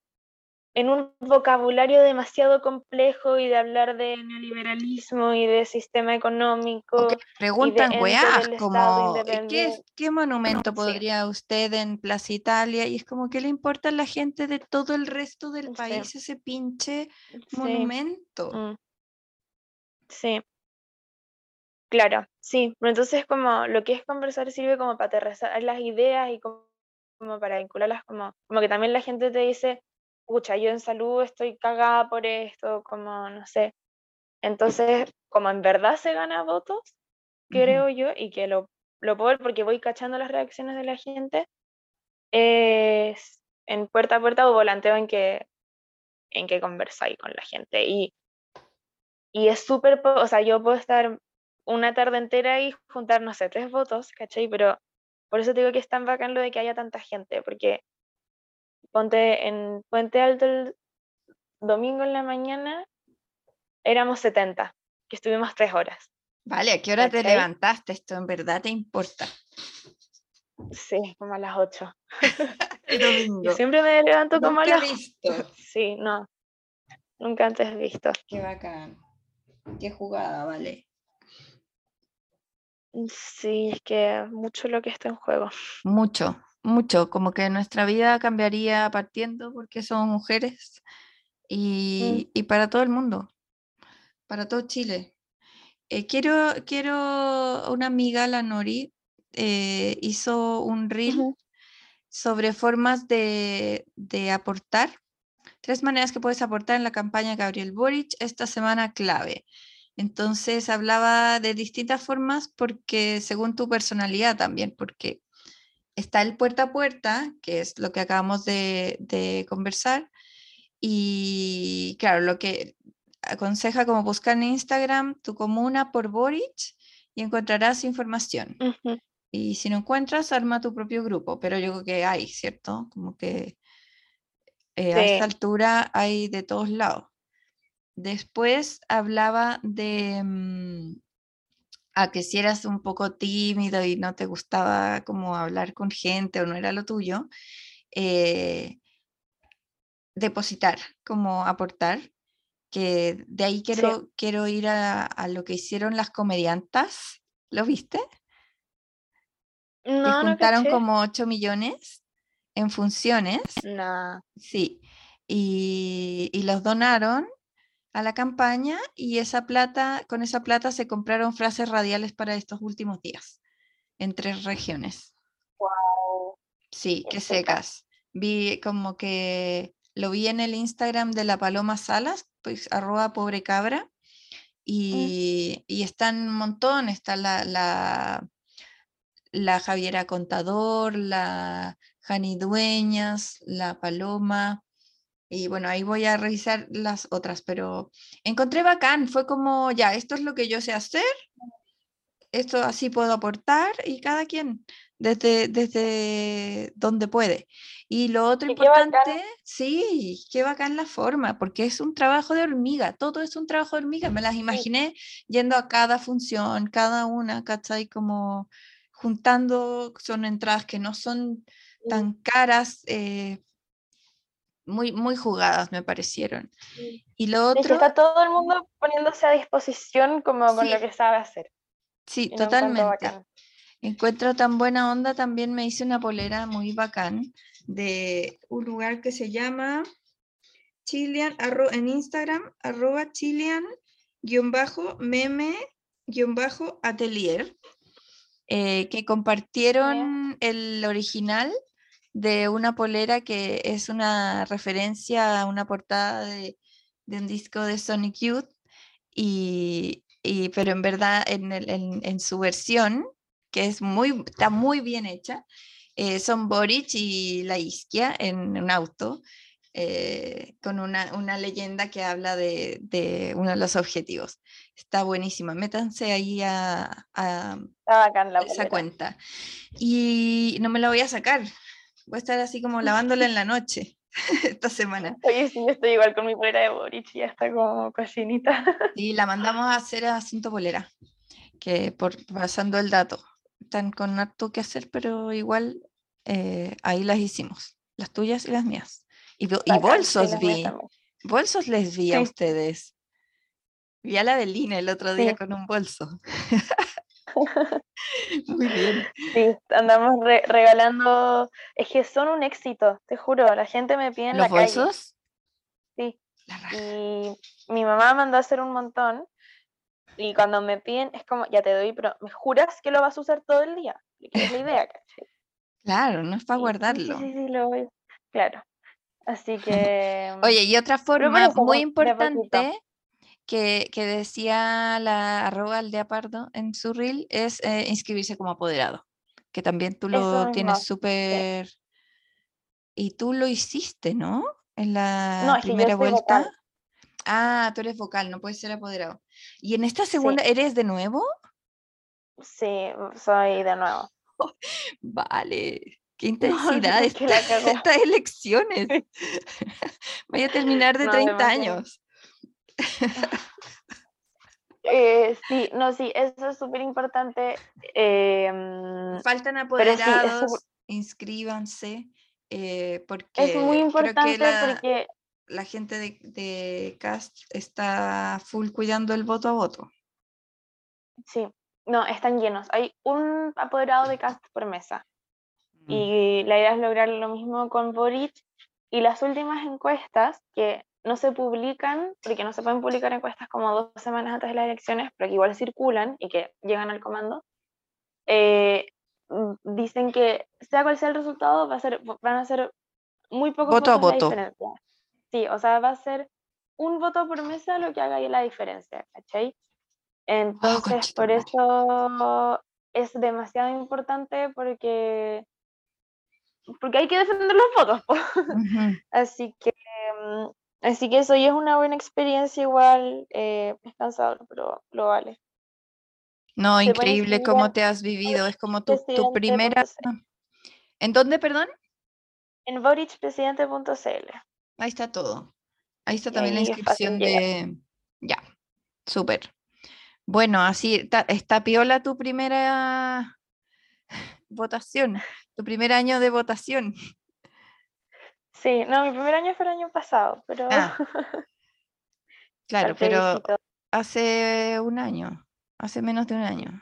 en un vocabulario demasiado complejo y de hablar de neoliberalismo y de sistema económico. que preguntan weás como, "¿Y ¿qué, independiente". qué monumento Sí. podría usted en Plaza Italia? Y es como, ¿qué le importa a la gente de todo el resto del Sí. país ese pinche Sí. monumento? Mm. Sí. Claro, sí. Pero entonces como lo que es conversar sirve como para aterrizar las ideas y como, como para vincularlas como, como que también la gente te dice, pucha, yo en salud estoy cagada por esto, como no sé. Entonces, como en verdad se gana votos, creo yo, y que lo, lo puedo ver porque voy cachando las reacciones de la gente, es en puerta a puerta o volanteo en que, en que conversáis con la gente. Y, y es súper, o sea, yo puedo estar una tarde entera y juntar, no sé, tres votos, ¿cachai? Pero por eso te digo que es tan bacán lo de que haya tanta gente, porque ponte en Puente Alto el domingo en la mañana, éramos 70, que estuvimos tres horas. Vale, ¿a qué hora te levantaste? ¿Esto en verdad te importa? Sí, como a las 8. El Yo siempre me levanto como a las visto. Sí, no. Nunca antes visto. Qué bacán. Qué jugada, vale. Sí, es que mucho lo que está en juego. Mucho, mucho. Como que nuestra vida cambiaría partiendo porque somos mujeres y, y para todo el mundo, para todo Chile. Eh, quiero, quiero, una amiga, la Nori, eh, hizo un reel sobre formas de, de aportar, tres maneras que puedes aportar en la campaña Gabriel Boric esta semana clave. Entonces hablaba de distintas formas porque según tu personalidad también, porque está el puerta a puerta, que es lo que acabamos de, de conversar, y claro, lo que aconseja como buscar en Instagram tu comuna por Boric y encontrarás información. Y si no encuentras, arma tu propio grupo, pero yo creo que hay, ¿cierto? Como que eh, a esta altura hay de todos lados. Después hablaba de mm, a que si eras un poco tímido y no te gustaba como hablar con gente o no era lo tuyo, eh, depositar, como aportar, que de ahí quiero, quiero ir a, a lo que hicieron las comediantas. ¿Lo viste? Que No, no juntaron como 8 millones en funciones. No. Sí, y, y los donaron a la campaña y esa plata, con esa plata se compraron frases radiales para estos últimos días en tres regiones. Wow. Sí, Qué secas. Vi como que lo vi en el Instagram de la Paloma Salas, pues arroba pobre cabra, y, y están un montón, está la, la, la Javiera Contador, la Jani Dueñas, la Paloma, y bueno, ahí voy a revisar las otras, pero encontré bacán, fue como, ya, esto es lo que yo sé hacer, esto así puedo aportar y cada quien desde, desde donde puede. Y lo otro Y qué bacán. importante, sí, qué bacán la forma, porque es un trabajo de hormiga, todo es un trabajo de hormiga, me las imaginé yendo a cada función, cada una, ¿cachai? Como juntando, son entradas que no son tan caras, eh, muy, muy jugadas me parecieron. Sí. Y lo que otro, está todo el mundo poniéndose a disposición como con lo que sabe hacer. sí, Y totalmente. Encuentro tan buena onda, también me hice una polera muy bacán de un lugar que se llama Chilean, arro- en Instagram, arroba Chilean, guion bajo, meme, guion bajo, atelier, eh, que compartieron el original de una polera que es una referencia a una portada de, de un disco de Sonic Youth, y, y- pero en verdad en, el- en- en su versión, que es muy, está muy bien hecha, eh, son Boric y la Isquia en un auto, eh, con una, una leyenda que habla de, de uno de los objetivos. Está buenísima, métanse ahí a, a esa polera. cuenta. Y no me la voy a sacar, voy a estar así como lavándola en la noche esta semana. Oye, sí, yo estoy igual con mi polera de Boric, ya está como cocinita. Y la mandamos a hacer a Cinto Polera, que por pasando el dato, están con harto que hacer, pero igual eh, ahí las hicimos, las tuyas y las mías. Y, y bolsos vi, bolsos les vi a Sí. ustedes. Vi a la Belina el otro día Sí. con un bolso. Muy bien. Sí, andamos re- regalando, es que son un éxito, te juro, la gente me pide en ¿Los la calle. bolsos? Sí. La. Y mi mamá mandó a hacer un montón. Y cuando me piden, es como, ya te doy, pero ¿me juras que lo vas a usar todo el día? Es la idea, ¿cachai? Claro, no es para guardarlo. Sí, sí, sí, lo voy. Claro. Así que. Oye, y otra forma muy importante. Que, que decía la arroba aldea pardo en su reel es eh, inscribirse como apoderado, que también tú lo tienes súper... Y tú lo hiciste, ¿no? En la No, primera vuelta. vocal. Ah, tú eres vocal, no puedes ser apoderado. ¿Y en esta Sí. segunda eres de nuevo? Sí, soy de nuevo. Vale, qué intensidad no, esta- estas elecciones. Voy a terminar de No, 30 demasiado. años. Eh, sí, no, sí, eso es súper importante. em, Faltan sí, apoderados, súper- inscríbanse, eh, porque es muy creo importante que la, porque la gente de, de Cast está full cuidando el voto a voto. Sí, no, están llenos. Hay un apoderado de cast por mesa. Mm. Y la idea es lograr lo mismo con Boric. Y las últimas encuestas, que no se publican, porque no se pueden publicar encuestas como dos semanas antes de las elecciones, pero que igual circulan y que llegan al comando, eh, dicen que sea cual sea el resultado, va a ser, van a ser muy pocos Voto a votos voto. la diferencia. Sí, o sea, va a ser un voto por mesa lo que haga ahí la diferencia, ¿cachai? Entonces, por eso es demasiado importante porque, porque hay que defender los votos. Así que mm, así que eso ya es una buena experiencia igual, eh, es cansador, pero lo vale. No, increíble cómo te has vivido, es como tu, tu primera... ¿En dónde, perdón? En borichpresidente.cl. Ahí está todo. Ahí está también la inscripción de... Ya, súper. Bueno, así está, piola tu primera votación, tu primer año de votación. Sí, no, mi primer año fue el año pasado, pero... Ah. claro, pero hace un año, hace menos de un año.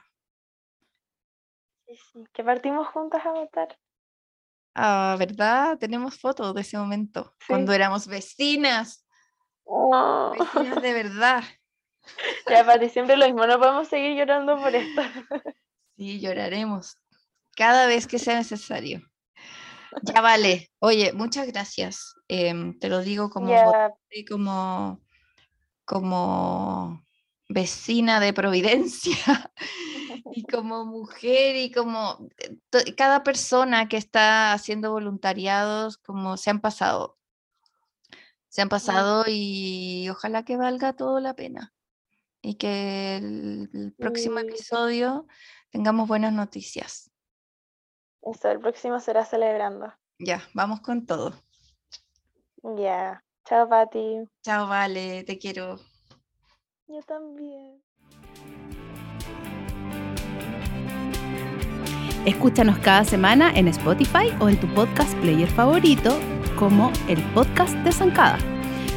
Sí, sí, que partimos juntas a votar. Ah, ¿verdad? Tenemos fotos de ese momento, cuando éramos vecinas. Oh. Vecinas de verdad. Ya, Pati, siempre lo mismo, no podemos seguir llorando por esto. Sí, lloraremos cada vez que sea necesario. Ya vale. Oye, muchas gracias. Em, te lo digo como, como, como vecina de Providencia y como mujer y como eh, cada persona que está haciendo voluntariados, como se han pasado. Se han pasado y ojalá que valga todo la pena y que el, próximo episodio tengamos buenas noticias. Eso, el próximo será celebrando. Ya, vamos con todo. Ya. Chao, Pati. Chao, Vale, te quiero. Yo también. Escúchanos cada semana en Spotify o en tu podcast player favorito como el podcast de Zancada.